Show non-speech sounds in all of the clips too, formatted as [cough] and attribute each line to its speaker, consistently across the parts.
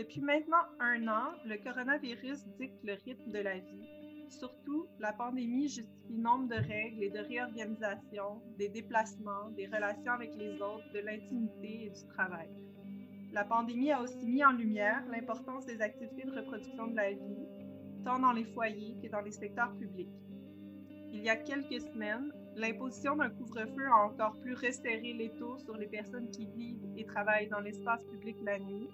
Speaker 1: Depuis maintenant un an, le coronavirus dicte le rythme de la vie. Surtout, la pandémie justifie nombre de règles et de réorganisations, des déplacements, des relations avec les autres, de l'intimité et du travail. La pandémie a aussi mis en lumière l'importance des activités de reproduction de la vie, tant dans les foyers que dans les secteurs publics. Il y a quelques semaines, l'imposition d'un couvre-feu a encore plus resserré les taux sur les personnes qui vivent et travaillent dans l'espace public la nuit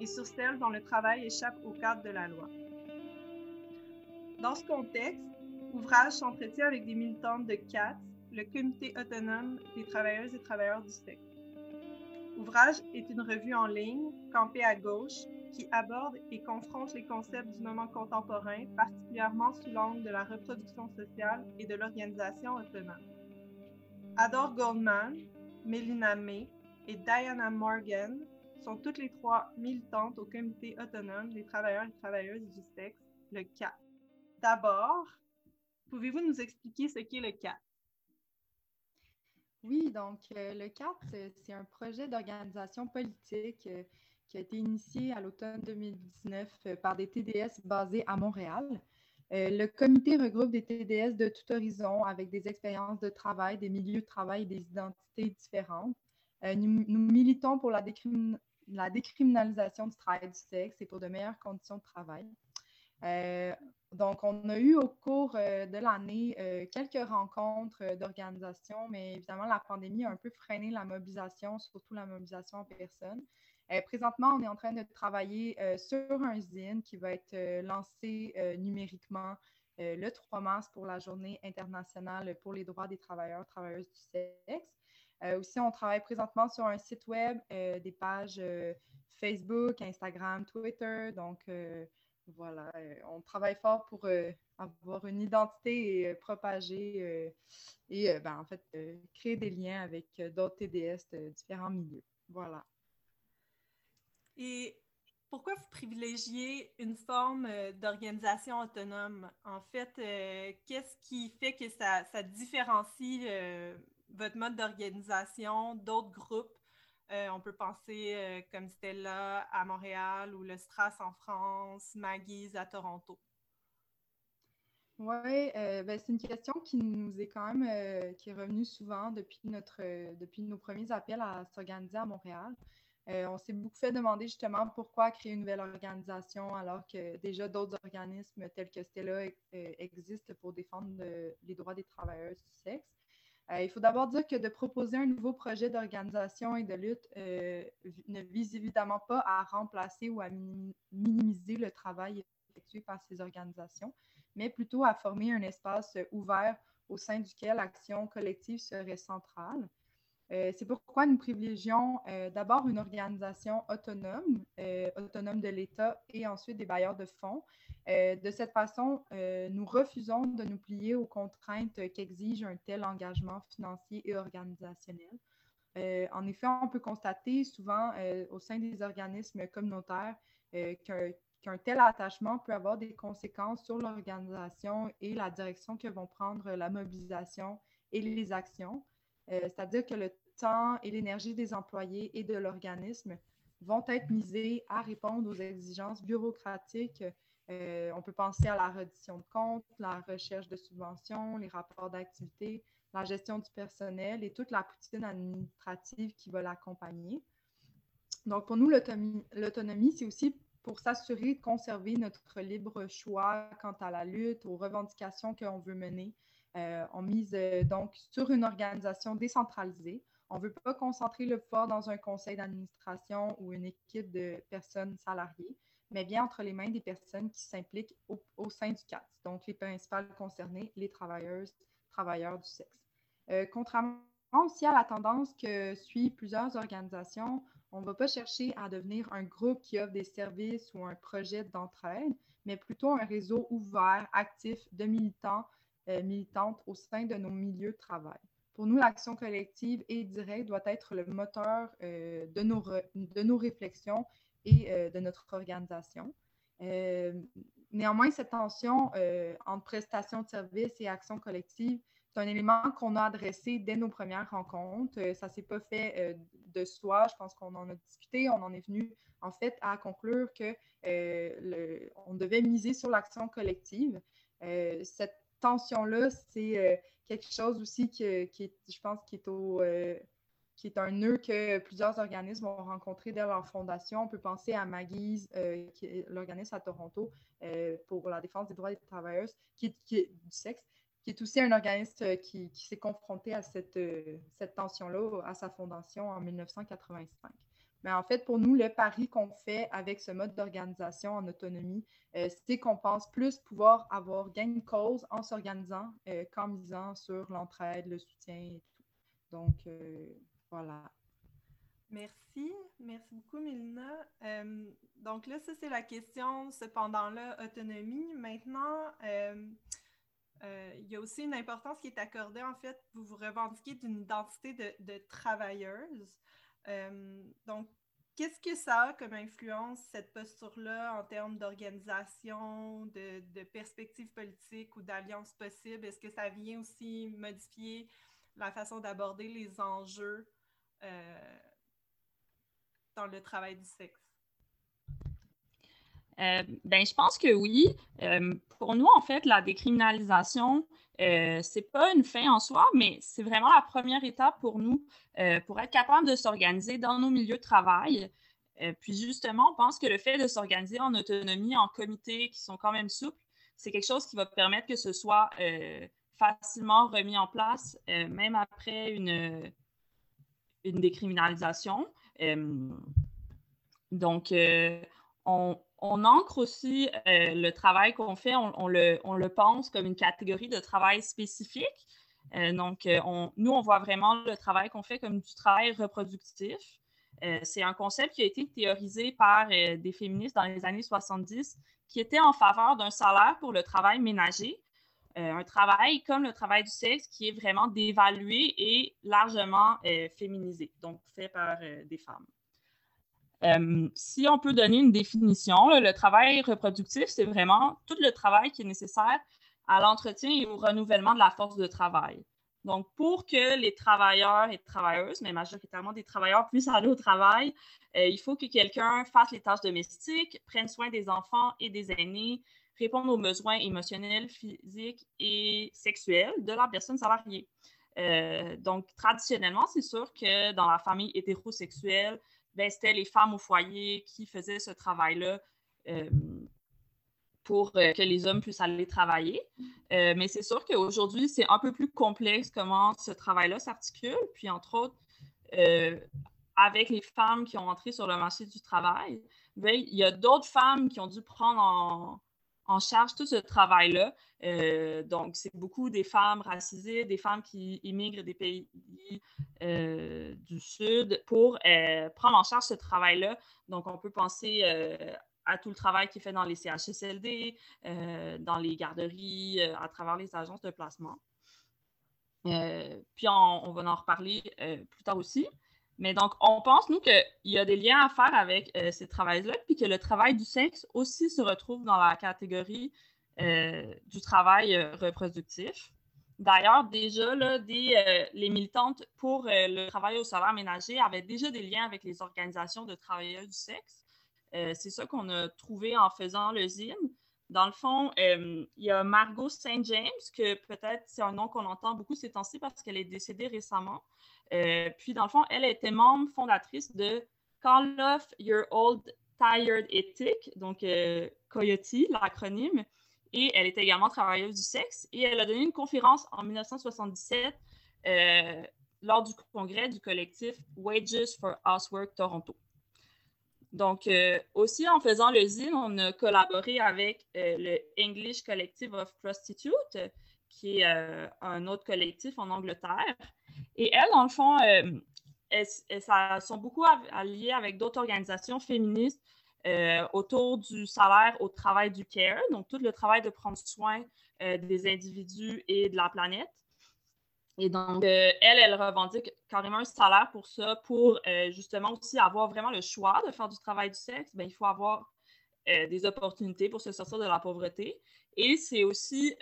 Speaker 1: et sur celles dont le travail échappe au cadre de la loi. Dans ce contexte, Ouvrage s'entretient avec des militantes de CAT, le Comité autonome des travailleuses et travailleurs du sexe. Ouvrage est une revue en ligne, campée à gauche, qui aborde et confronte les concepts du moment contemporain, particulièrement sous l'angle de la reproduction sociale et de l'organisation autonome. Adore Goldman, Melina May et Diana Morgan sont toutes les trois militantes au Comité autonome des travailleurs et travailleuses du sexe, le CAT. D'abord, pouvez-vous nous expliquer ce qu'est le CAT?
Speaker 2: Oui, donc euh, le CAT, c'est un projet d'organisation politique euh, qui a été initié à l'automne 2019 euh, par des TDS basés à Montréal. le comité regroupe des TDS de tout horizon avec des expériences de travail, des milieux de travail et des identités différentes. nous, militons pour la, la, décriminalisation du travail du sexe et pour de meilleures conditions de travail. Donc, on a eu au cours euh, de l'année euh, quelques rencontres d'organisation, mais évidemment, la pandémie a un peu freiné la mobilisation, surtout la mobilisation en personne. Euh, présentement, on est en train de travailler sur un zine qui va être lancé numériquement le 3 mars pour la Journée internationale pour les droits des travailleurs, travailleuses du sexe. Aussi, on travaille présentement sur un site web, des pages Facebook, Instagram, Twitter. Donc, voilà, euh, on travaille fort pour euh, avoir une identité et euh, propager et ben, en fait créer des liens avec d'autres TDS de différents milieux. Voilà.
Speaker 1: Et pourquoi vous privilégiez une forme d'organisation autonome? En fait, qu'est-ce qui fait que ça, ça différencie votre mode d'organisation d'autres groupes euh, on peut penser euh, comme Stella à Montréal ou le Strass en France, Maggie's à Toronto.
Speaker 2: Oui, euh, ben, c'est une question qui nous est quand même qui est revenue souvent depuis, depuis nos premiers appels à s'organiser à Montréal. on s'est beaucoup fait demander justement pourquoi créer une nouvelle organisation alors que déjà d'autres organismes tels que Stella existent pour défendre les droits des travailleurs du sexe. Euh, il faut d'abord dire que de proposer un nouveau projet d'organisation et de lutte euh, ne vise évidemment pas à remplacer ou à minimiser le travail effectué par ces organisations, mais plutôt à former un espace ouvert au sein duquel l'action collective serait centrale. Euh, c'est pourquoi nous privilégions d'abord une organisation autonome, autonome de l'État et ensuite des bailleurs de fonds, euh, de cette façon, euh, nous refusons de nous plier aux contraintes qu'exige un tel engagement financier et organisationnel. Euh, en effet, on peut constater souvent au sein des organismes communautaires qu'un tel attachement peut avoir des conséquences sur l'organisation et la direction que vont prendre la mobilisation et les actions. C'est-à-dire que le temps et l'énergie des employés et de l'organisme vont être misés à répondre aux exigences bureaucratiques euh, on peut penser à la reddition de comptes, la recherche de subventions, les rapports d'activité, la gestion du personnel et toute la poutine administrative qui va l'accompagner. Donc, pour nous, l'autonomie, c'est aussi pour s'assurer de conserver notre libre choix quant à la lutte, aux revendications qu'on veut mener. Euh, on mise euh, donc sur une organisation décentralisée. On ne veut pas concentrer le pouvoir dans un conseil d'administration ou une équipe de personnes salariées mais bien entre les mains des personnes qui s'impliquent au, sein du CAT, donc les principales concernées, les travailleuses, travailleurs du sexe. Euh, contrairement aussi à la tendance que suivent plusieurs organisations, on ne va pas chercher à devenir un groupe qui offre des services ou un projet d'entraide, mais plutôt un réseau ouvert, actif de militants, euh, militantes au sein de nos milieux de travail. Pour nous, l'action collective et directe doit être le moteur euh, de, nos de nos réflexions et euh, de notre organisation. Euh, néanmoins, cette tension euh, entre prestation de services et action collective c'est un élément qu'on a adressé dès nos premières rencontres. ça ne s'est pas fait de soi. Je pense qu'on en a discuté. On en est venu, en fait, à conclure qu'on devait miser sur l'action collective. cette tension-là, c'est quelque chose aussi qui, est, je pense, qui est au qui est un nœud que plusieurs organismes ont rencontré dès leur fondation. On peut penser à Maggie's, euh, l'organisme à Toronto euh, pour la défense des droits des travailleuses, qui est, du sexe, qui est aussi un organisme qui, s'est confronté à cette, euh, cette tension-là à sa fondation en 1985. Mais en fait, pour nous, le pari qu'on fait avec ce mode d'organisation en autonomie, c'est qu'on pense plus pouvoir avoir gain de cause en s'organisant qu'en misant sur l'entraide, le soutien et tout. Donc, voilà.
Speaker 1: Merci. Merci beaucoup, Mélina. Euh, donc là, ça, c'est la question, cependant là, autonomie. Maintenant, euh, euh, il y a aussi une importance qui est accordée, en fait, vous vous revendiquez d'une identité de, de travailleuse. Donc, qu'est-ce que ça a comme influence, cette posture-là, en termes d'organisation, de, de perspective politique ou d'alliance possible? Est-ce que ça vient aussi modifier la façon d'aborder les enjeux euh, dans le travail du sexe?
Speaker 3: Euh, ben, je pense que oui. Euh, pour nous, en fait, la décriminalisation, euh, c'est pas une fin en soi, mais c'est vraiment la première étape pour nous pour être capable de s'organiser dans nos milieux de travail. puis justement, on pense que le fait de s'organiser en autonomie, en comités qui sont quand même souples, c'est quelque chose qui va permettre que ce soit facilement remis en place, même après une, une décriminalisation. Euh, donc, euh, on, on, ancre aussi euh, le travail qu'on fait, on, le, pense comme une catégorie de travail spécifique. donc, on, nous, on voit vraiment le travail qu'on fait comme du travail reproductif. c'est un concept qui a été théorisé par des féministes dans les années 70 qui était en faveur d'un salaire pour le travail ménager, euh, un travail comme le travail du sexe qui est vraiment dévalué et largement euh, féminisé, donc fait par euh, des femmes. Si on peut donner une définition, le travail reproductif, c'est vraiment tout le travail qui est nécessaire à l'entretien et au renouvellement de la force de travail. Donc, pour que les travailleurs et travailleuses, mais majoritairement des travailleurs, puissent aller au travail, il faut que quelqu'un fasse les tâches domestiques, prenne soin des enfants et des aînés, répondre aux besoins émotionnels, physiques et sexuels de la personne salariée. Euh, donc, traditionnellement, c'est sûr que dans la famille hétérosexuelle, ben, c'était les femmes au foyer qui faisaient ce travail-là euh, pour euh, que les hommes puissent aller travailler. mais c'est sûr qu'aujourd'hui, c'est un peu plus complexe comment ce travail-là s'articule. Puis, entre autres, avec les femmes qui ont entré sur le marché du travail, ben, il y a d'autres femmes qui ont dû prendre en, en charge tout ce travail-là. Euh, donc, c'est beaucoup des femmes racisées, des femmes qui immigrent des pays euh, du Sud pour euh, prendre en charge ce travail-là. Donc, on peut penser à tout le travail qui est fait dans les CHSLD, dans les garderies, à travers les agences de placement. puis, on, va en reparler plus tard aussi. Mais donc, on pense, nous, qu'il y a des liens à faire avec euh, ces travails-là, puis que le travail du sexe aussi se retrouve dans la catégorie euh, du travail euh, reproductif. D'ailleurs, déjà, là, les militantes pour le travail au salaire ménager avaient déjà des liens avec les organisations de travailleurs du sexe. c'est ça qu'on a trouvé en faisant le ZIN. Dans le fond, il y a Margot St. James, que peut-être c'est un nom qu'on entend beaucoup ces temps-ci parce qu'elle est décédée récemment. Euh, puis, dans le fond, elle était membre fondatrice de Call Off Your Old Tired Ethic, donc euh, Coyote, l'acronyme. Et elle était également travailleuse du sexe. Et elle a donné une conférence en 1977 euh, lors du congrès du collectif Wages for Housework Toronto. Donc, aussi en faisant le ZIN, on a collaboré avec le English Collective of Prostitutes, qui est un autre collectif en Angleterre. Et elles, dans le fond, euh, elles, sont beaucoup alliées avec d'autres organisations féministes euh, autour du salaire au travail du care, donc tout le travail de prendre soin euh, des individus et de la planète. Et donc, elles, elles revendiquent carrément un salaire pour ça, pour justement aussi avoir vraiment le choix de faire du travail du sexe. Bien, il faut avoir des opportunités pour se sortir de la pauvreté. Et c'est aussi,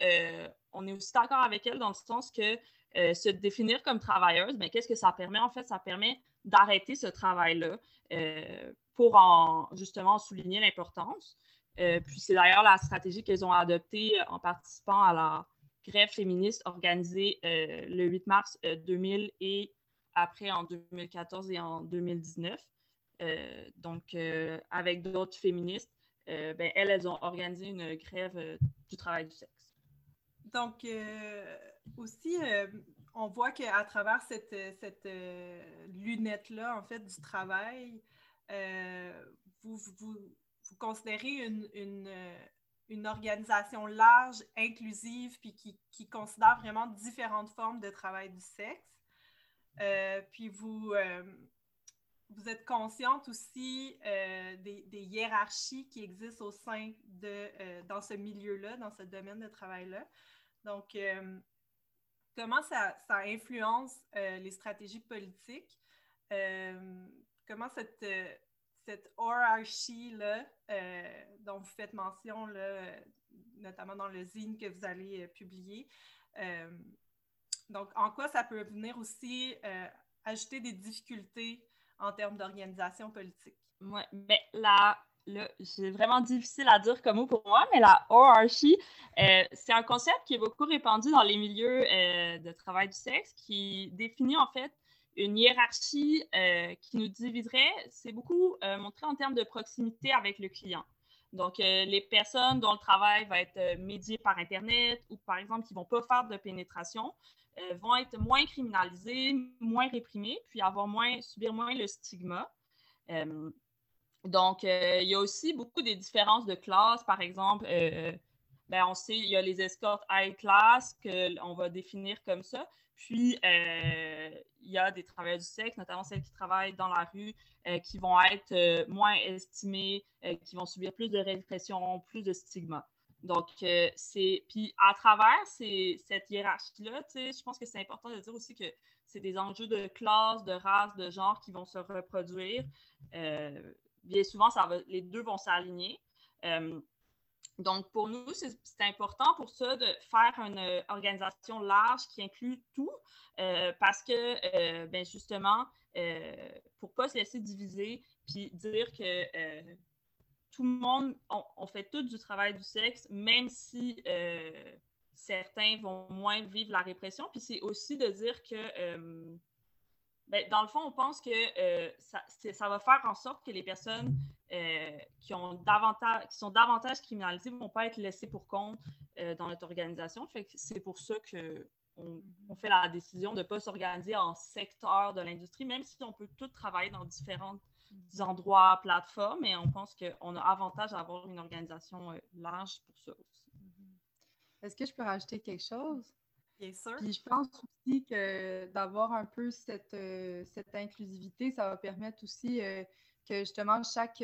Speaker 3: on est aussi d'accord avec elle dans le sens que se définir comme travailleuse, mais ben, qu'est-ce que ça permet? En fait, ça permet d'arrêter ce travail-là pour en, justement souligner l'importance. puis c'est d'ailleurs la stratégie qu'elles ont adoptée en participant à la grève féministe organisée le 8 mars 2000 et après en 2014 et en 2019. Euh, donc, euh, avec d'autres féministes, euh, ben, elles, elles ont organisé une grève du travail du sexe.
Speaker 1: Donc, aussi, on voit qu'à travers cette, cette lunette-là, en fait, du travail, vous, vous, vous, considérez une, une, organisation large, inclusive, puis qui, qui, considère vraiment différentes formes de travail du sexe. puis vous, vous êtes consciente aussi euh, des, hiérarchies qui existent au sein de, euh, dans ce milieu-là, dans ce domaine de travail-là. Donc, euh, comment ça, influence les stratégies politiques? comment cette, cette hiérarchie-là, dont vous faites mention, là, notamment dans le zine que vous allez publier, donc, en quoi ça peut venir aussi ajouter des difficultés en termes d'organisation politique?
Speaker 3: Oui, mais là, c'est vraiment difficile à dire comme mot pour moi, mais la hiérarchie, euh, c'est un concept qui est beaucoup répandu dans les milieux euh, de travail du sexe, qui définit en fait une hiérarchie euh, qui nous diviserait. C'est beaucoup montré en termes de proximité avec le client. Donc, les personnes dont le travail va être médié par Internet ou, par exemple, qui ne vont pas faire de pénétration, euh, vont être moins criminalisés, moins réprimés, puis avoir moins, subir moins le stigma. Euh, donc, euh, il y a aussi beaucoup de différences de classe. Par exemple, ben, on sait, il y a les escortes high class qu'on va définir comme ça. Puis, il y a des travailleurs du sexe, notamment celles qui travaillent dans la rue, qui vont être moins estimées, qui vont subir plus de répression, plus de stigma. Donc, euh, c'est. Puis, à travers cette hiérarchie-là, je pense que c'est important de dire aussi que c'est des enjeux de classe, de race, de genre qui vont se reproduire. Euh, bien souvent, ça va, les deux vont s'aligner. Euh, donc, pour nous, c'est important pour ça de faire une organisation large qui inclut tout, parce que, ben justement, pour ne pas se laisser diviser, puis dire que tout le monde, on, fait tout du travail du sexe, même si euh, certains vont moins vivre la répression. Puis c'est aussi de dire que, euh, ben, dans le fond, on pense que euh, ça, va faire en sorte que les personnes qui, ont davantage, qui sont davantage criminalisées ne vont pas être laissées pour compte dans notre organisation. C'est pour ça que on, fait la décision de ne pas s'organiser en secteur de l'industrie, même si on peut tout travailler dans différentes endroits, plateformes, et on pense qu'on a avantage à avoir une organisation euh, large pour ça aussi.
Speaker 2: Est-ce que je peux rajouter quelque chose?
Speaker 1: Bien sûr.
Speaker 2: Puis je pense aussi que d'avoir un peu cette, euh, cette inclusivité, ça va permettre aussi euh, que justement chaque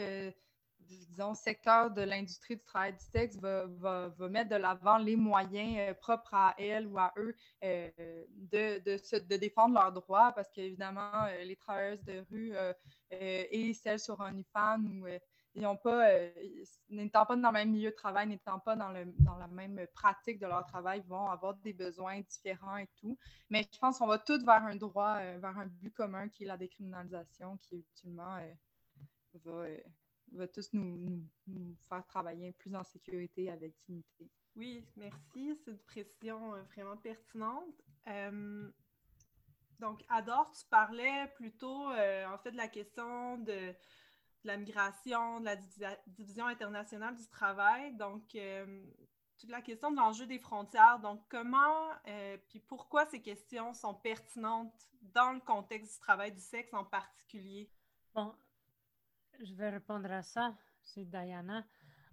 Speaker 2: disons, secteur de l'industrie du travail du sexe va, va, va mettre de l'avant les moyens euh, propres à elles ou à eux euh, de, de, de, défendre leurs droits parce qu'évidemment, euh, les travailleuses de rue et celles sur OnlyFans ou n'étant pas, n'étant pas dans le même milieu de travail, n'étant pas dans, le, dans la même pratique de leur travail, vont avoir des besoins différents et tout. Mais je pense qu'on va tous vers un droit, vers un but commun qui est la décriminalisation, qui ultimement va va tous nous, faire travailler plus en sécurité avec dignité.
Speaker 1: Oui, merci. C'est une précision euh, vraiment pertinente. Euh, donc, Adore, tu parlais plutôt, euh, en fait, de la question de, la migration, de la division internationale du travail. Donc, toute la question de l'enjeu des frontières. Donc, comment, puis pourquoi ces questions sont pertinentes dans le contexte du travail du sexe en particulier?
Speaker 4: Bon, je vais répondre à ça, c'est Diana.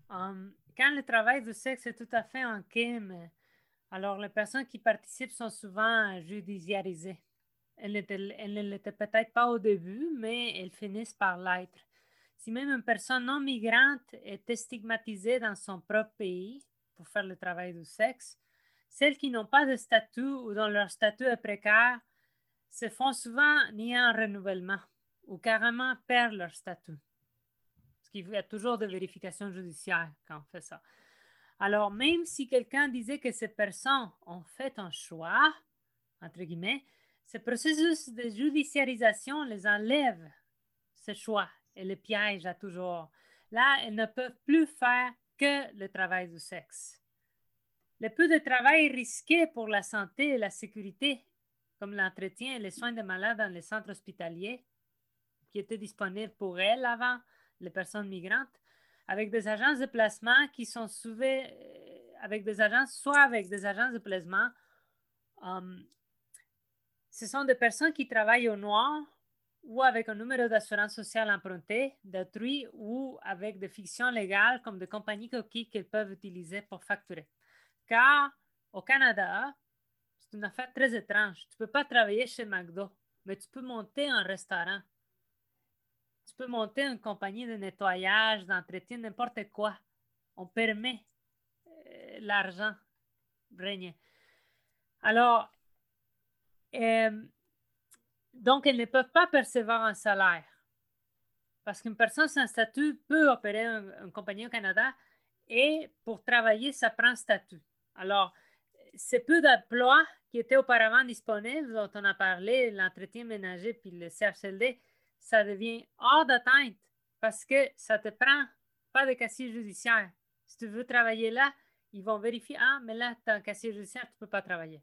Speaker 4: Um, quand le travail du sexe est tout à fait en crime, alors les personnes qui participent sont souvent judiciarisées. Elles, ne l'étaient peut-être pas au début, mais elles finissent par l'être. Si même une personne non migrante est stigmatisée dans son propre pays pour faire le travail du sexe, celles qui n'ont pas de statut ou dont leur statut est précaire se font souvent nier un renouvellement ou carrément perdent leur statut qu'il y a toujours de vérification judiciaire quand on fait ça. Alors, même si quelqu'un disait que ces personnes ont fait un choix, entre guillemets, ce processus de judiciarisation les enlève ce choix le piège à toujours. Là, elles ne peuvent plus faire que le travail du sexe. Le peu de travail risqué pour la santé et la sécurité, comme l'entretien et les soins des malades dans les centres hospitaliers, qui étaient disponibles pour elles avant, les personnes migrantes, avec des agences de placement qui sont souvent euh, avec des agences, soit avec des agences de placement. Um, ce sont des personnes qui travaillent au noir ou avec un numéro d'assurance sociale emprunté d'autrui ou avec des fictions légales comme des compagnies coquilles qu'elles peuvent utiliser pour facturer. Car au Canada, c'est une affaire très étrange. Tu ne peux pas travailler chez McDo, mais tu peux monter un restaurant tu peux monter une compagnie de nettoyage, d'entretien, n'importe quoi. On permet euh, l'argent régner. Alors, euh, donc, elles ne peuvent pas percevoir un salaire. Parce qu'une personne sans statut peut opérer une, compagnie au Canada et pour travailler, ça prend statut. Alors, c'est peu d'emplois qui étaient auparavant disponibles, dont on a parlé, l'entretien ménager puis le CHLD, ça devient hors d'atteinte parce que ça te prend pas de casier judiciaire. Si tu veux travailler là, ils vont vérifier, ah, mais là, tu as un casier judiciaire, tu ne peux pas travailler.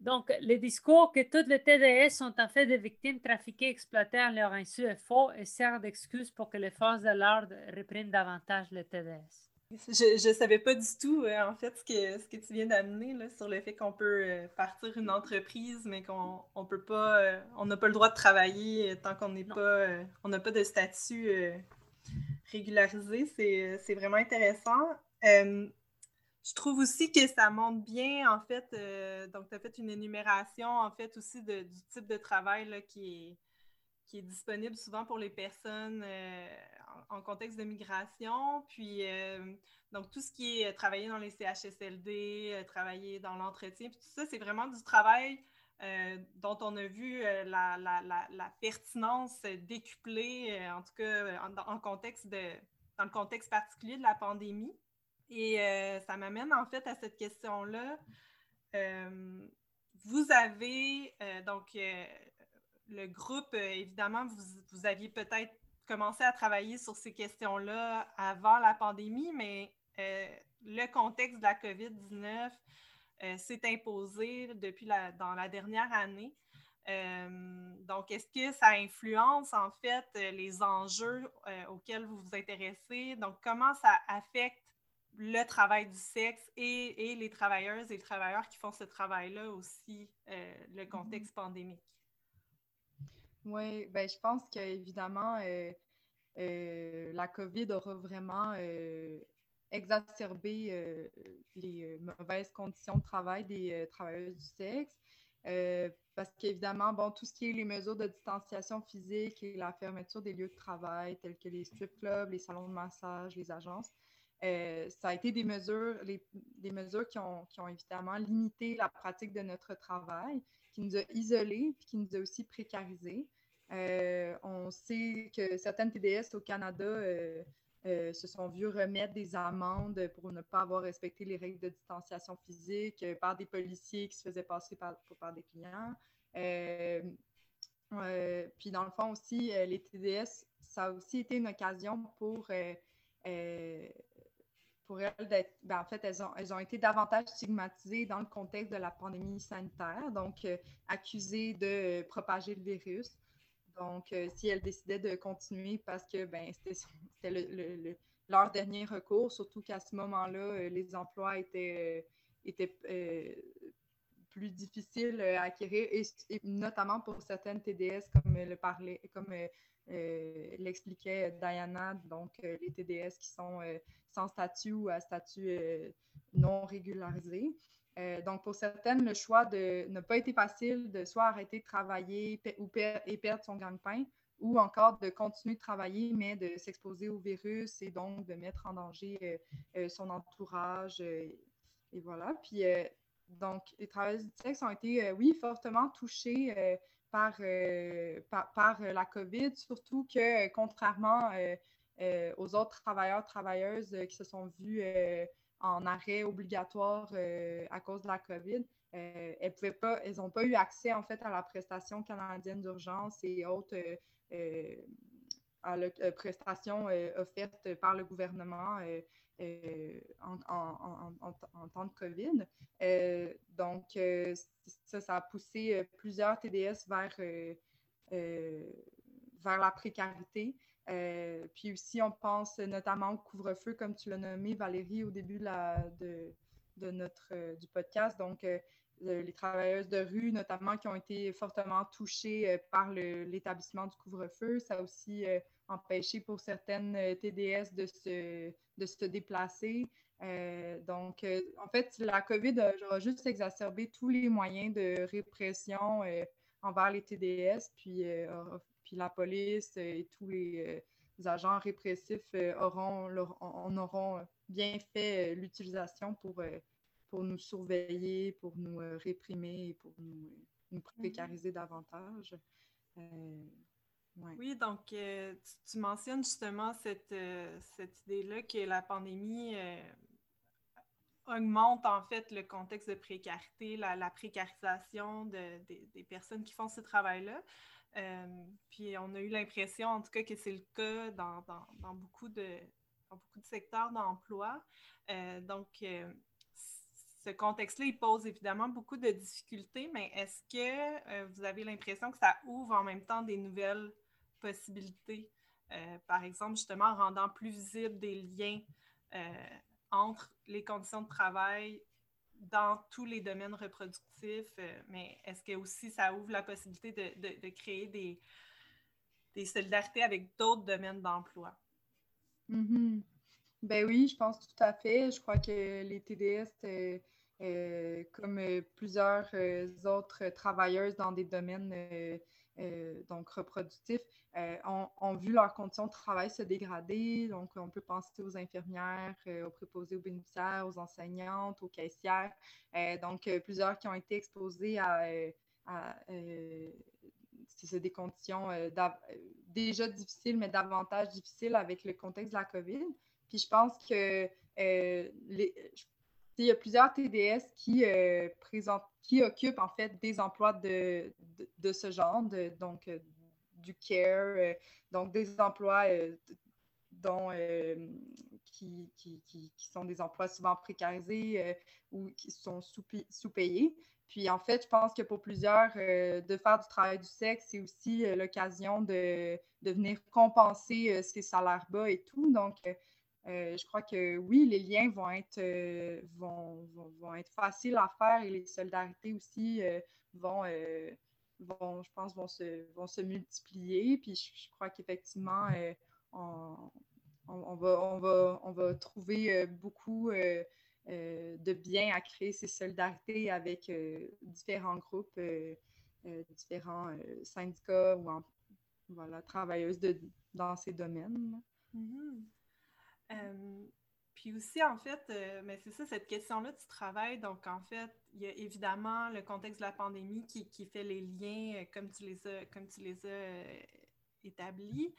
Speaker 4: Donc, le discours que toutes les TDS sont en fait des victimes trafiquées, exploitées à leur insu est faux et sert d'excuse pour que les forces de l'ordre reprennent davantage les TDS.
Speaker 1: Je ne savais pas du tout, euh, en fait, ce que, ce que tu viens d'amener sur le fait qu'on peut euh, partir une entreprise, mais qu'on on peut pas, euh, on n'a pas le droit de travailler tant qu'on n'est pas, on n'a pas de statut régularisé. C'est vraiment intéressant. Je trouve aussi que ça montre bien, en fait, donc tu as fait une énumération, en fait, aussi du type de travail là, qui est disponible souvent pour les personnes en, contexte de migration. Puis, euh, donc, tout ce qui est euh, travailler dans les CHSLD, euh, travailler dans l'entretien, puis tout ça, c'est vraiment du travail dont on a vu la, pertinence décuplée, en tout cas en, contexte de, dans le contexte particulier de la pandémie. Et ça m'amène en fait à cette question-là. vous avez, donc, le groupe, évidemment, vous, vous aviez peut-être commencé à travailler sur ces questions-là avant la pandémie, mais euh, le contexte de la COVID-19 euh, s'est imposé depuis la, dans la dernière année. Euh, donc, est-ce que ça influence en fait les enjeux auxquels vous vous intéressez? Donc, comment ça affecte le travail du sexe et, et les travailleuses et les travailleurs qui font ce travail-là aussi, le contexte pandémique?
Speaker 2: Oui, ben, je pense qu'évidemment, euh, euh, la COVID aura vraiment euh, exacerbé les mauvaises conditions de travail des travailleuses du sexe. parce qu'évidemment, bon, tout ce qui est les mesures de distanciation physique et la fermeture des lieux de travail, tels que les strip clubs, les salons de massage, les agences, ça a été des mesures, des mesures qui ont, évidemment limité la pratique de notre travail qui nous a isolés puis qui nous a aussi précarisés. Euh, on sait que certaines TDS au Canada euh, euh, se sont vues remettre des amendes pour ne pas avoir respecté les règles de distanciation physique par des policiers qui se faisaient passer par, par des clients. puis dans le fond aussi, les TDS, ça a aussi été une occasion pour pour elles ben, en fait, elles ont, elles ont été davantage stigmatisées dans le contexte de la pandémie sanitaire, donc euh, accusées de propager le virus. Donc, euh, si elles décidaient de continuer parce que ben, c'était le, leur dernier recours, surtout qu'à ce moment-là, euh, les emplois étaient, étaient plus difficiles à acquérir, et, notamment pour certaines TDS, comme le parlait, comme l'expliquait Diana, donc les TDS qui sont sans statut ou à statut euh, non régularisé. Euh, donc, pour certaines, le choix n'a pas été facile de soit arrêter de travailler ou et perdre son gagne-pain, ou encore de continuer de travailler, mais de s'exposer au virus et donc de mettre en danger euh, son entourage. et voilà. Puis, donc, les travailleurs du sexe ont été, oui, fortement touchés par, par, par, la COVID, surtout que, contrairement euh, aux autres travailleurs, travailleuses euh, qui se sont vus euh, en arrêt obligatoire à cause de la COVID, elles pas, elles n'ont pas eu accès en fait à la prestation canadienne d'urgence et autres à la prestation offerte par le gouvernement en, en, temps de COVID. donc, ça, ça a poussé plusieurs TDS vers, vers la précarité. Euh, puis aussi, on pense notamment au couvre-feu, comme tu l'as nommé, Valérie, au début de, de, notre, euh, du podcast. Donc, euh, les travailleuses de rue, notamment, qui ont été fortement touchées par l'établissement du couvre-feu. Ça aussi empêché pour certaines TDS de se, de se déplacer. donc, en fait, la COVID a, juste exacerbé tous les moyens de répression envers les TDS, puis puis la police et tous les, euh, agents répressifs euh, auront, en auront bien fait euh, l'utilisation pour, pour nous surveiller, pour nous réprimer et pour nous, nous mm-hmm. précariser davantage.
Speaker 1: Oui, donc tu, mentionnes justement cette, cette idée-là que la pandémie augmente en fait le contexte de précarité, la, précarisation des personnes qui font ce travail-là. Euh, puis on a eu l'impression, en tout cas, que c'est le cas dans, beaucoup, de, beaucoup de secteurs d'emploi. Euh, donc, euh, ce contexte-là, il pose évidemment beaucoup de difficultés, mais est-ce que vous avez l'impression que ça ouvre en même temps des nouvelles possibilités? par exemple, justement, en rendant plus visibles des liens entre les conditions de travail dans tous les domaines reproductifs, euh, mais est-ce que aussi ça ouvre la possibilité de, créer des, solidarités avec d'autres domaines d'emploi?
Speaker 2: Mm-hmm. Ben oui, je pense tout à fait. Je crois que les TDS, euh, euh, comme plusieurs autres travailleuses dans des domaines donc reproductifs, euh, ont, vu leurs conditions de travail se dégrader. Donc, on peut penser aux infirmières, euh, aux préposés aux bénéficiaires, aux enseignantes, aux caissières. Euh, donc, plusieurs qui ont été exposés à, des conditions déjà difficiles, mais davantage difficiles avec le contexte de la COVID. Puis, je pense que il y a plusieurs TDS qui, qui occupent en fait des emplois de, de, ce genre, donc du care, euh, donc des emplois euh, dont, euh, qui, qui, qui, sont des emplois souvent précarisés ou qui sont sous-payés. Puis en fait, je pense que pour plusieurs, de faire du travail du sexe, c'est aussi l'occasion de, venir compenser ces salaires bas et tout. Donc, je crois que oui, les liens vont être, vont, vont, vont, être faciles à faire et les solidarités aussi vont, vont, je pense, vont se, vont se multiplier. Puis je, crois qu'effectivement, euh, on, va, on, va, on va trouver euh, beaucoup euh, de bien à créer ces solidarités avec différents groupes, différents syndicats ou voilà, travailleuses dans ces domaines.
Speaker 1: Mm-hmm. Puis aussi, en fait, euh, mais c'est ça, cette question-là du travail. Donc, en fait, il y a évidemment le contexte de la pandémie qui, fait les liens euh, comme tu les as, comme tu les as euh, établis.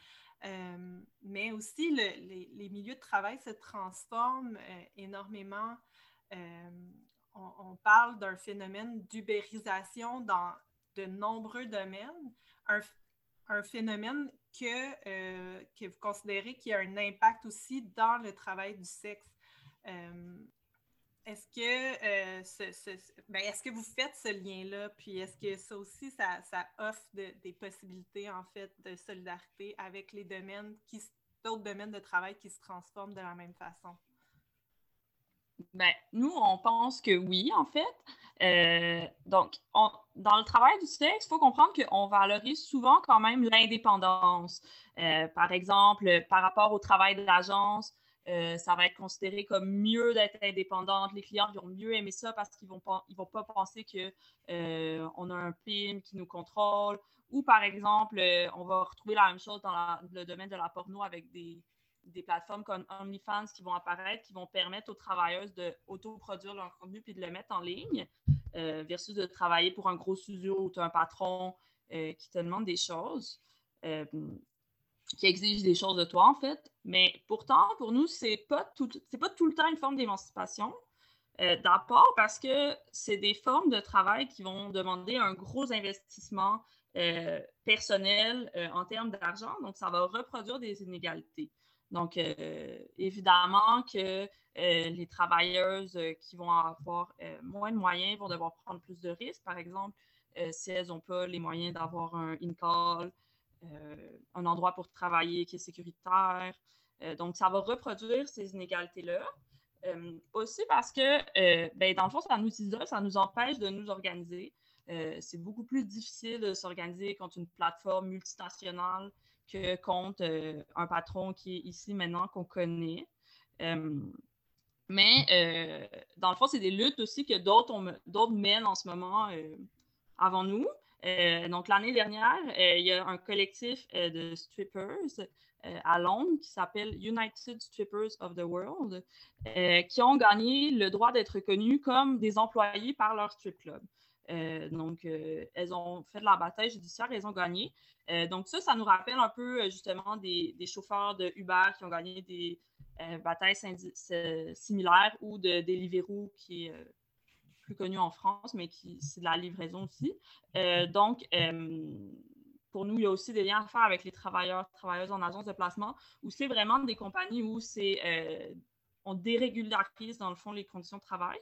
Speaker 1: mais aussi, les, milieux de travail se transforment énormément. On, parle d'un phénomène d'ubérisation dans de nombreux domaines. Un, un phénomène que, euh, que vous considérez qu'il y a un impact aussi dans le travail du sexe. Euh, est-ce que, euh, ben, est-ce que vous faites ce lien-là? Puis est-ce que ça aussi, ça, ça offre des possibilités, en fait, de solidarité avec les domaines, d'autres domaines de travail qui se transforment de la même façon?
Speaker 3: Ben, nous, on pense que oui, en fait. Euh, donc, dans le travail du sexe, il faut comprendre qu'on valorise souvent quand même l'indépendance. Euh, par exemple, par rapport au travail de l'agence, euh, ça va être considéré comme mieux d'être indépendante. Les clients vont mieux aimer ça parce qu'ils ne vont, vont pas penser qu'on a un PIM qui nous contrôle. Ou par exemple, on va retrouver la même chose dans le domaine de la porno avec des, des plateformes comme OnlyFans qui vont apparaître, qui vont permettre aux travailleuses d'autoproduire leur contenu puis de le mettre en ligne, euh, versus de travailler pour un gros studio ou un patron euh, qui te demande des choses. Euh, qui exigent des choses de toi, en fait. Mais pourtant, pour nous, c'est pas pas tout le temps une forme d'émancipation. D'abord parce que c'est des formes de travail qui vont demander un gros investissement personnel en termes d'argent. Donc, ça va reproduire des inégalités. Donc, euh, évidemment que les travailleuses qui vont avoir moins de moyens vont devoir prendre plus de risques. Par exemple, si elles n'ont pas les moyens d'avoir un in-call, un endroit pour travailler qui est sécuritaire. donc, ça va reproduire ces inégalités-là. aussi parce que, ben, dans le fond, ça nous isole, ça nous empêche de nous organiser. Euh, c'est beaucoup plus difficile de s'organiser contre une plateforme multinationale que contre euh, un patron qui est ici maintenant qu'on connaît. Euh, mais dans le fond, c'est des luttes aussi que d'autres mènent en ce moment avant nous. donc, l'année dernière, il y a un collectif de strippers à Londres qui s'appelle United Strippers of the World, qui ont gagné le droit d'être reconnus comme des employés par leur strip club. Euh, donc, euh, elles ont fait de la bataille judiciaire elles ont gagné. Euh, donc, ça, ça nous rappelle un peu justement des, chauffeurs de Uber qui ont gagné des batailles similaires ou de Deliveroo qui est plus connu en France, mais qui c'est de la livraison aussi. donc, pour nous, il y a aussi des liens à faire avec les travailleurs, travailleuses en agence de placement, où c'est vraiment des compagnies où c'est on dérégularise dans le fond les conditions de travail.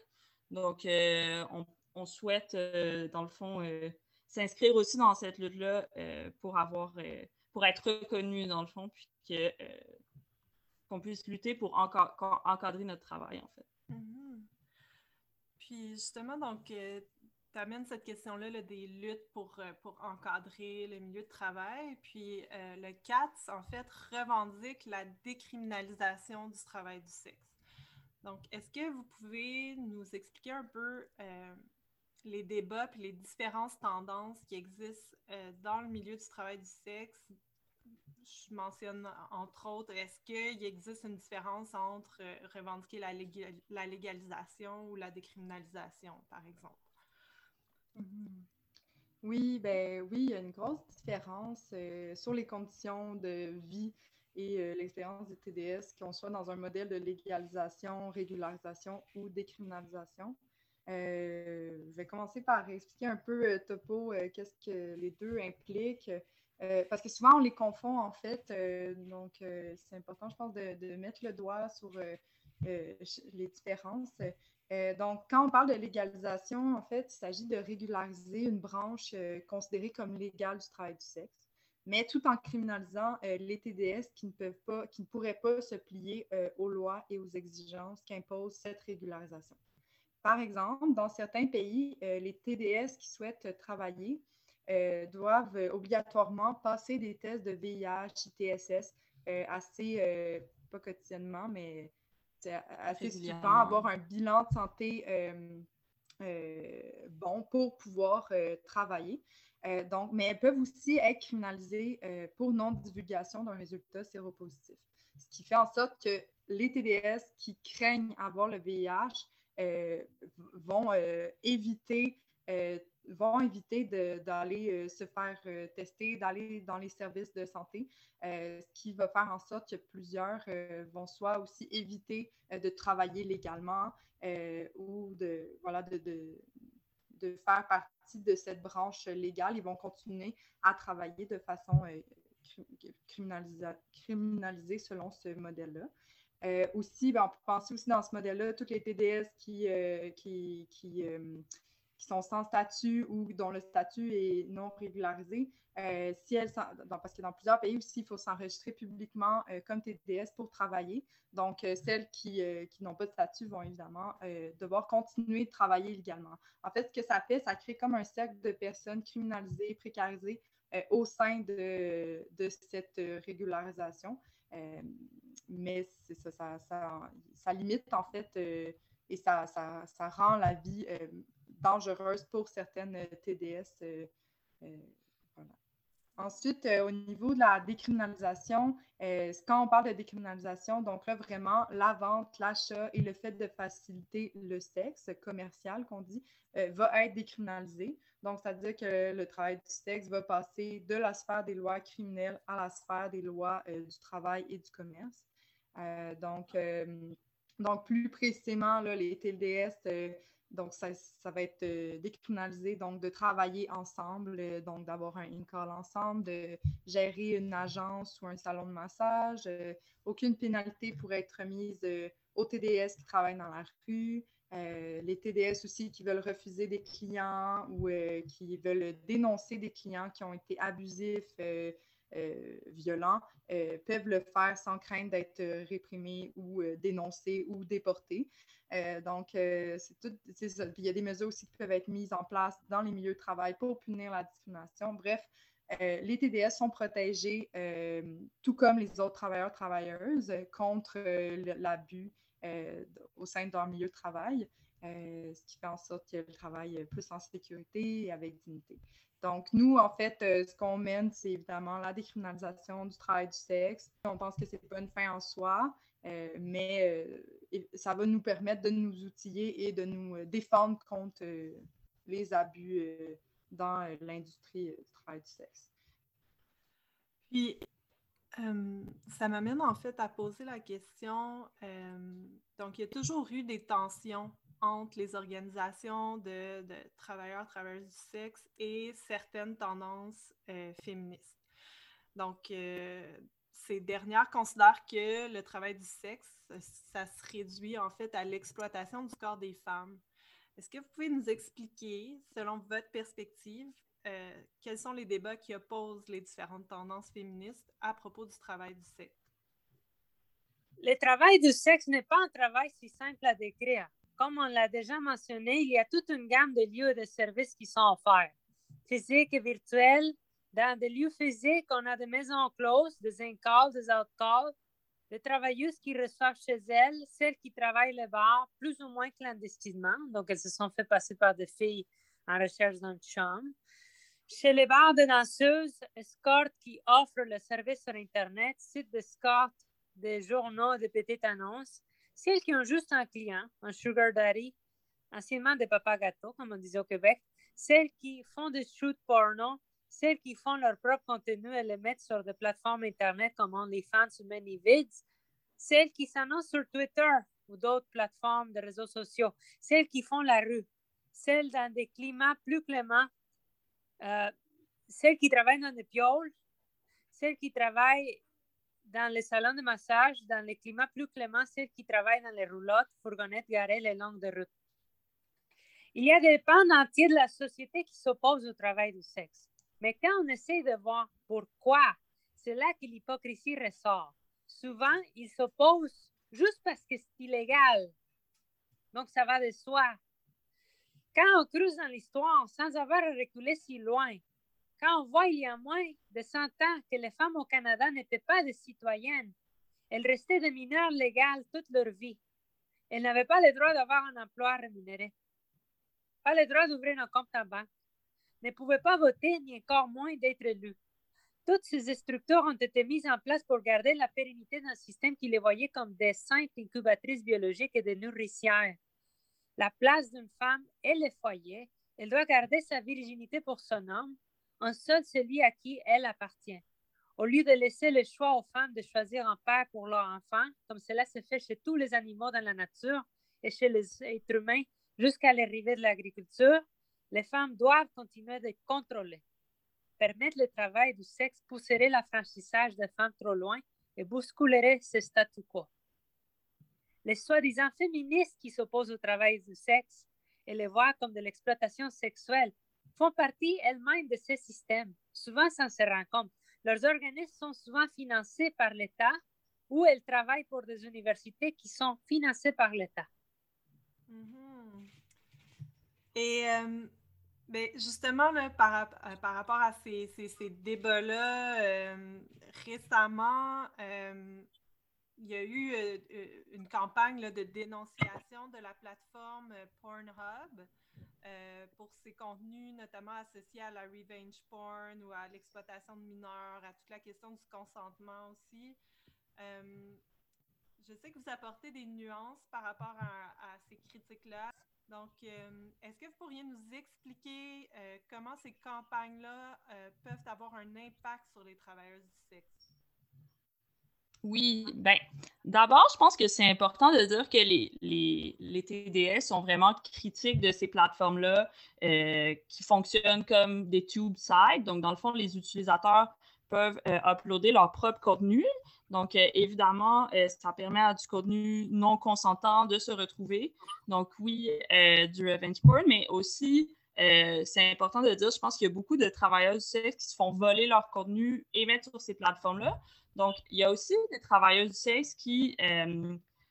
Speaker 3: Donc, on on souhaite, euh, dans le fond, euh, s'inscrire aussi dans cette lutte-là euh, pour avoir pour être reconnu, dans le fond, puis qu'on puisse lutter pour encadrer notre travail, en fait.
Speaker 1: Mm-hmm. Puis justement, donc, tu amènes cette question-là des luttes pour, pour encadrer le milieu de travail. Puis le CATS, en fait, revendique la décriminalisation du travail du sexe. Donc, est-ce que vous pouvez nous expliquer un peu les débats et les différentes tendances qui existent euh, dans le milieu du travail du sexe. Je mentionne entre autres, est-ce qu'il existe une différence entre euh, revendiquer la, légalisation ou la décriminalisation, par exemple?
Speaker 2: Mm-hmm. Oui, ben oui, il y a une grosse différence euh, sur les conditions de vie et l'expérience des TDS, qu'on soit dans un modèle de légalisation, régularisation ou décriminalisation. Euh, je vais commencer par expliquer un peu, euh, Topo, euh, qu'est-ce que les deux impliquent. parce que souvent, on les confond, en fait. donc, c'est important, je pense, de, mettre le doigt sur les différences. donc, quand on parle de légalisation, en fait, il s'agit de régulariser une branche considérée comme légale du travail du sexe, mais tout en criminalisant les TDS qui ne, peuvent pas, qui ne pourraient pas se plier aux lois et aux exigences qu'impose cette régularisation. Par exemple, dans certains pays, euh, les TDS qui souhaitent travailler euh, doivent obligatoirement passer des tests de VIH, ITSS euh, assez, pas quotidiennement, mais assez souvent, avoir un bilan de santé bon pour pouvoir travailler. donc, mais elles peuvent aussi être criminalisées pour non-divulgation d'un résultat séropositif. Ce qui fait en sorte que les TDS qui craignent avoir le VIH euh, vont euh, éviter euh, vont éviter d'aller se faire tester, d'aller dans les services de santé, ce qui va faire en sorte que plusieurs vont soit aussi éviter de travailler légalement ou de, voilà, de, de, faire partie de cette branche légale. Ils vont continuer à travailler de façon criminalisée selon ce modèle-là. Euh, aussi, ben, on peut penser aussi dans ce modèle-là, toutes les TDS qui, euh, qui, qui, euh, qui, sont sans statut ou dont le statut est non régularisé. si elles, parce que dans plusieurs pays aussi, il faut s'enregistrer publiquement comme TDS pour travailler. Donc, celles qui, qui n'ont pas de statut vont évidemment devoir continuer de travailler légalement. En fait, ce que ça fait, ça crée comme un cercle de personnes criminalisées, précarisées au sein de, de cette régularisation mais ça limite en fait euh, et ça, rend la vie euh, dangereuse pour certaines TDS. Euh, Ensuite, euh, au niveau de la décriminalisation, quand on parle de décriminalisation, donc là, vraiment, la vente, l'achat et le fait de faciliter le sexe commercial, qu'on dit, va être décriminalisé. Donc, c'est-à-dire que le travail du sexe va passer de la sphère des lois criminelles à la sphère des lois du travail et du commerce. Donc, donc, plus précisément, les TLDS donc, ça, va être euh, décriminalisé, donc de travailler ensemble, euh, donc d'avoir un in-call ensemble, de gérer une agence ou un salon de massage. Euh, aucune pénalité pourrait être mise aux TDS qui travaillent dans la rue, les TDS aussi qui veulent refuser des clients ou qui veulent dénoncer des clients qui ont été abusifs, violents, peuvent le faire sans crainte d'être réprimés ou dénoncés ou déportés. Euh, donc, euh, il y a des mesures aussi qui peuvent être mises en place dans les milieux de travail pour punir la discrimination. Bref, euh, les TDS sont protégés, tout comme les autres travailleurs travailleuses, contre l'abus au sein de leur milieu de travail, ce qui fait en sorte qu'ils travaillent plus en sécurité et avec dignité. Donc, nous, en fait, ce qu'on mène, c'est évidemment la décriminalisation du travail du sexe. On pense que ce n'est pas une fin en soi, euh, mais euh, ça va nous permettre de nous outiller et de nous euh, défendre contre les abus dans l'industrie du travail du sexe.
Speaker 1: Puis, ça m'amène en fait à poser la question, donc il y a toujours eu des tensions entre les organisations de, de travailleurs, travailleuses du sexe et certaines tendances féministes. Donc, ces dernières considèrent que le travail du sexe, ça se réduit en fait à l'exploitation du corps des femmes. Est-ce que vous pouvez nous expliquer, selon votre perspective, euh, quels sont les débats qui opposent les différentes tendances féministes à propos du travail du sexe?
Speaker 4: Le travail du sexe n'est pas un travail si simple à décrire. Comme on l'a déjà mentionné, il y a toute une gamme de lieux et de services qui sont offerts, physiques et virtuels, dans des lieux physiques, on a des maisons closes, des in-calls, des out-calls, des travailleuses qui reçoivent chez elles, celles qui travaillent le bar, plus ou moins clandestinement. Donc, elles se sont fait passer par des filles en recherche d'une chambre. Chez les bars de danseuses, escortes qui offrent le service sur Internet, sites d'escorte, des journaux, des petites annonces. Celles qui ont juste un client, un sugar daddy, anciennement des papas gâteaux, comme on disait au Québec. Celles qui font des shoots porno, celles qui font leur propre contenu et le mettent sur des plateformes Internet comme OnlyFans ou ManyVids, celles qui s'annoncent sur Twitter ou d'autres plateformes de réseaux sociaux, celles qui font la rue, celles dans des climats plus cléments, euh, celles qui travaillent dans des pioles, celles qui travaillent dans les salons de massage, dans les climats plus cléments, celles qui travaillent dans les roulottes, fourgonnettes garées les longues de route. Il y a des pans entiers de la société qui s'opposent au travail du sexe. Mais quand on essaie de voir pourquoi, c'est là que l'hypocrisie ressort. Souvent, ils s'opposent juste parce que c'est illégal. Donc, ça va de soi. Quand on creuse dans l'histoire sans avoir reculé si loin, quand on voit il y a moins de 100 ans que les femmes au Canada n'étaient pas des citoyennes, elles restaient des mineurs légales toute leur vie. Elles n'avaient pas le droit d'avoir un emploi rémunéré, pas le droit d'ouvrir un compte en banque, ne pouvaient pas voter ni encore moins d'être élus. Toutes ces structures ont été mises en place pour garder la pérennité d'un système qui les voyait comme des simples incubatrices biologiques et des nourricières. La place d'une femme est le foyer. Elle doit garder sa virginité pour son homme, un seul celui à qui elle appartient. Au lieu de laisser le choix aux femmes de choisir un père pour leur enfant, comme cela se fait chez tous les animaux dans la nature et chez les êtres humains jusqu'à l'arrivée de l'agriculture, les femmes doivent continuer de contrôler. Permettre le travail du sexe pousserait l'affranchissage des femmes trop loin et bousculerait ce statu quo. Les soi-disant féministes qui s'opposent au travail du sexe et les voient comme de l'exploitation sexuelle font partie elles-mêmes de ces systèmes, souvent sans se rendre compte. Leurs organismes sont souvent financés par l'État ou elles travaillent pour des universités qui sont financées par l'État.
Speaker 1: Mm-hmm. Et euh, Bien, justement, par, euh, par, rapport à ces, ces, débats-là, euh, récemment, il y a eu une campagne de dénonciation de la plateforme Pornhub pour ses contenus, notamment associés à la revenge porn ou à l'exploitation de mineurs, à toute la question du consentement aussi. je sais que vous apportez des nuances par rapport à ces critiques-là. Donc, euh, est-ce que vous pourriez nous expliquer euh, comment ces campagnes-là euh, peuvent avoir un impact sur les travailleurs du sexe?
Speaker 3: Oui, bien, d'abord, je pense que c'est important de dire que les, les, TDS sont vraiment critiques de ces plateformes-là qui fonctionnent comme des tube sites. Donc, dans le fond, les utilisateurs peuvent uploader leur propre contenu donc, euh, évidemment, euh, ça permet à du contenu non consentant de se retrouver. Donc, oui, euh, du revenge porn, mais aussi, c'est important de dire, je pense qu'il y a beaucoup de travailleurs du sexe qui se font voler leur contenu et mettre sur ces plateformes-là. Donc, il y a aussi des travailleurs du sexe qui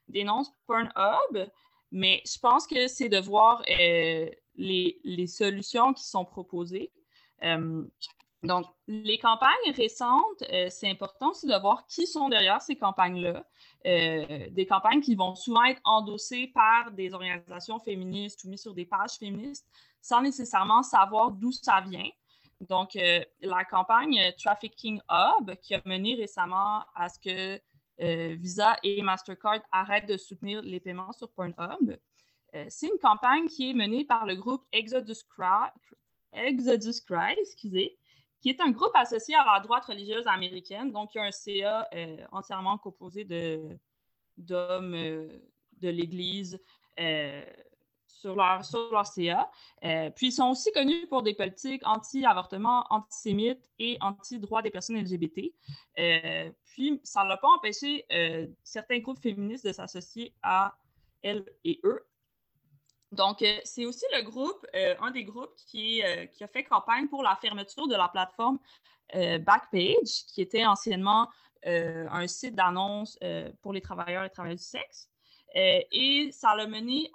Speaker 3: dénoncent Pornhub, mais je pense que c'est de voir les, les, solutions qui sont proposées. Donc, les campagnes récentes, euh, c'est important aussi de voir qui sont derrière ces campagnes-là. Euh, des campagnes qui vont souvent être endossées par des organisations féministes ou mises sur des pages féministes sans nécessairement savoir d'où ça vient. Donc, euh, la campagne Trafficking Hub, qui a mené récemment à ce que Visa et Mastercard arrêtent de soutenir les paiements sur Pornhub, c'est une campagne qui est menée par le groupe Exodus Cry, excusez, qui est un groupe associé à la droite religieuse américaine. Donc, il y a un CA euh, entièrement composé d'hommes euh, de l'Église euh, sur, leur, CA. puis, ils sont aussi connus pour des politiques anti-avortement, antisémites et anti-droits des personnes LGBT. puis, ça ne l'a pas empêché certains groupes féministes de s'associer à elles et eux. Donc, euh, c'est aussi le groupe, euh, un des groupes qui, euh, qui, a fait campagne pour la fermeture de la plateforme Backpage, qui était anciennement un site d'annonce pour les travailleurs et travailleuses du sexe. Et ça l'a mené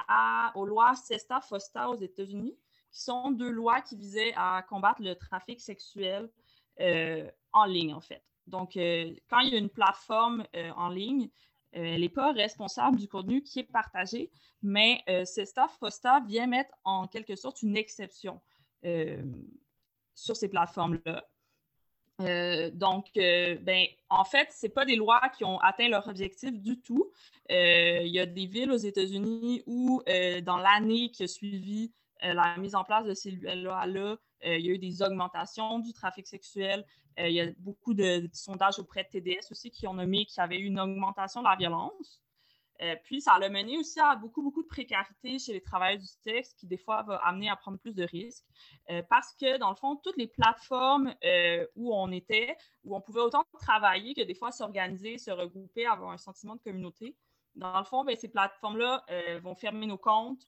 Speaker 3: aux lois SESTA-FOSTA aux États-Unis, qui sont deux lois qui visaient à combattre le trafic sexuel en ligne, en fait. Donc, quand il y a une plateforme en ligne, elle n'est pas responsable du contenu qui est partagé, mais euh, CESTA FOSTA vient mettre en quelque sorte une exception euh, sur ces plateformes-là. Euh, donc, ben, en fait, ce pas des lois qui ont atteint leur objectif du tout. Il y a des villes aux États-Unis où, dans l'année qui a suivi la mise en place de ces lois-là, il y a eu des augmentations du trafic sexuel. il y a beaucoup de, sondages auprès de TDS aussi qui ont nommé qu'il y avait eu une augmentation de la violence. Puis, ça a mené aussi à beaucoup, beaucoup de précarité chez les travailleurs du sexe, qui des fois va amener à prendre plus de risques. parce que, dans le fond, toutes les plateformes où on était, où on pouvait autant travailler que des fois s'organiser, se regrouper, avoir un sentiment de communauté, dans le fond, ben, ces plateformes-là vont fermer nos comptes,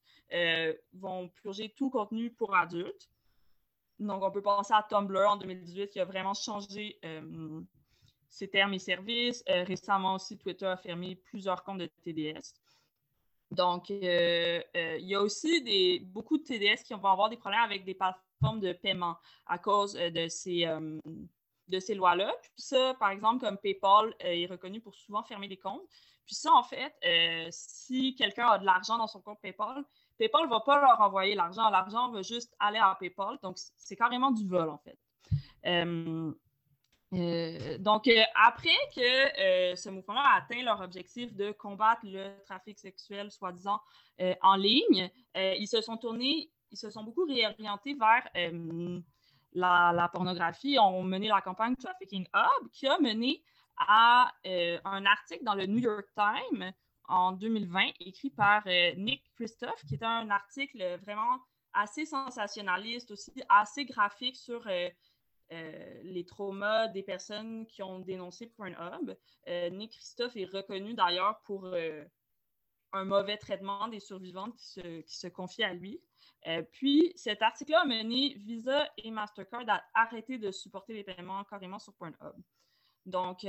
Speaker 3: vont purger tout contenu pour adultes. Donc, on peut penser à Tumblr en 2018 qui a vraiment changé euh, ses termes et services. Euh, récemment aussi, Twitter a fermé plusieurs comptes de TDS. Donc, euh, il y a aussi des, beaucoup de TDS qui vont avoir des problèmes avec des plateformes de paiement à cause de ces, de ces lois-là. Puis ça, par exemple, comme PayPal est reconnu pour souvent fermer des comptes. Puis ça, en fait, si quelqu'un a de l'argent dans son compte PayPal, PayPal ne va pas leur envoyer l'argent. L'argent va juste aller à PayPal. Donc, c'est carrément du vol, en fait. Euh, euh, donc, euh, après que ce mouvement a atteint leur objectif de combattre le trafic sexuel, soi-disant, en ligne, ils se sont tournés, ils se sont beaucoup réorientés vers la, la, pornographie, ont mené la campagne Trafficking Hub, qui a mené à un article dans le New York Times en 2020, écrit par euh, Nick Christophe, qui est un article vraiment assez sensationnaliste, aussi assez graphique sur euh, euh, les traumas des personnes qui ont dénoncé Pornhub. Nick Christophe est reconnu d'ailleurs pour un mauvais traitement des survivantes qui se, qui confient à lui. puis, cet article-là a mené Visa et Mastercard à arrêter de supporter les paiements carrément sur Pornhub. Donc,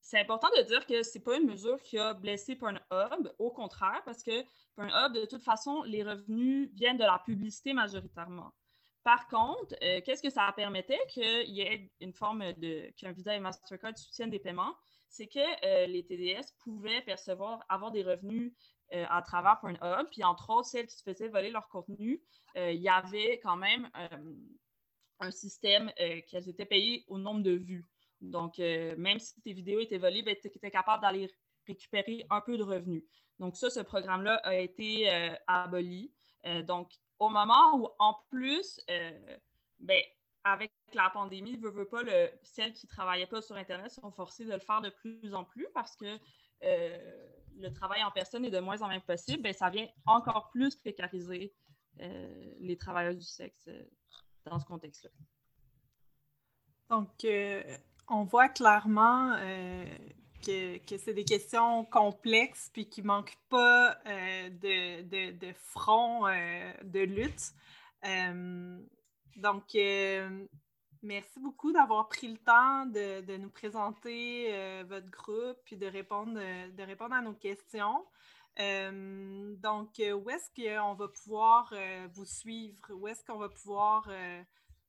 Speaker 3: c'est important de dire que ce n'est pas une mesure qui a blessé Pornhub, au contraire, parce que Pornhub, de toute façon, les revenus viennent de la publicité majoritairement. Par contre, qu'est-ce que ça permettait qu'il y ait une forme de qu'un Visa et Mastercard soutiennent des paiements? c'est que les TDS pouvaient percevoir, avoir des revenus à travers Pornhub. Puis entre autres, celles qui se faisaient voler leur contenu, il y avait quand même un système qu'elles étaient payées au nombre de vues. Donc, même si tes vidéos étaient volées, ben, tu étais capable d'aller récupérer un peu de revenus. Donc, ça, ce programme-là a été aboli. donc, au moment où, en plus, ben, avec la pandémie, celles qui ne travaillaient pas sur Internet sont forcées de le faire de plus en plus parce que euh, le travail en personne est de moins en moins possible. Bien, ça vient encore plus précariser euh, les travailleurs du sexe euh, dans ce contexte-là.
Speaker 1: Donc, on voit clairement que, c'est des questions complexes puis qu'il ne manque pas de, de, de, front de lutte. Donc, euh, merci beaucoup d'avoir pris le temps de, nous présenter euh, votre groupe puis de répondre, de répondre à nos questions. Euh, donc, où est-ce qu'on va pouvoir vous suivre? Où est-ce qu'on va pouvoir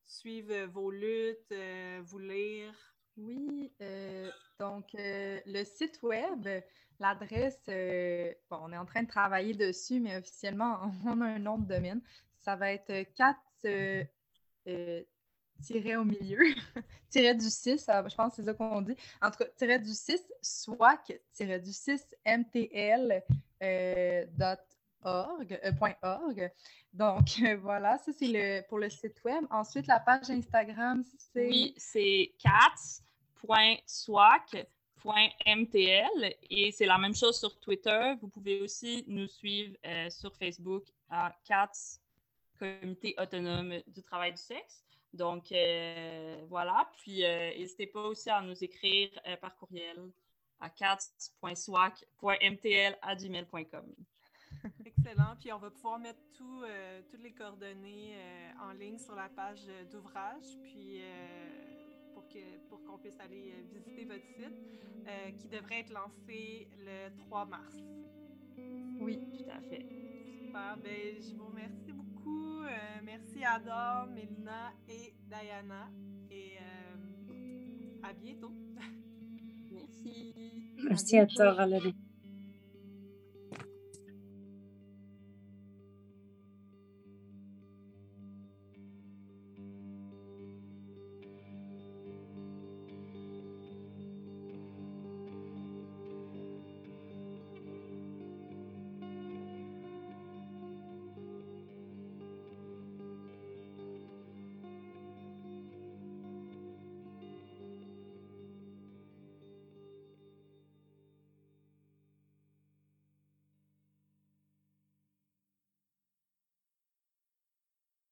Speaker 1: suivre vos luttes, vous lire?
Speaker 2: Oui, donc le site web, l'adresse, bon, on est en train de travailler dessus, mais officiellement, [laughs] on a un nom de domaine. Ça va être 4 euh, tiré au milieu, [laughs] tiré du 6, je pense que c'est ça qu'on dit. En tout cas, tiré du 6, SWAC, tiré du 6, MTL. Euh, org, euh, Donc, [laughs] voilà, ça c'est le, pour le site web. Ensuite, la page Instagram, c'est.
Speaker 3: Oui, c'est cats.swac.mtl et c'est la même chose sur Twitter. Vous pouvez aussi nous suivre sur Facebook à cats comité autonome du travail du sexe. Donc, euh, voilà. Puis, euh, n'hésitez pas aussi à nous écrire euh, par courriel à cats.swac.mtl.gmail.com.
Speaker 1: Excellent. Puis, on va pouvoir mettre tout, toutes les coordonnées en ligne sur la page d'ouvrage. Puis, pour que pour qu'on puisse aller visiter votre site, qui devrait être lancé le 3 mars.
Speaker 3: Oui, tout à fait.
Speaker 1: Super. Ben, je vous remercie beaucoup euh, merci Adam, Mélina et Diana. Et euh, à bientôt.
Speaker 3: merci.
Speaker 4: Merci à toi, Valérie.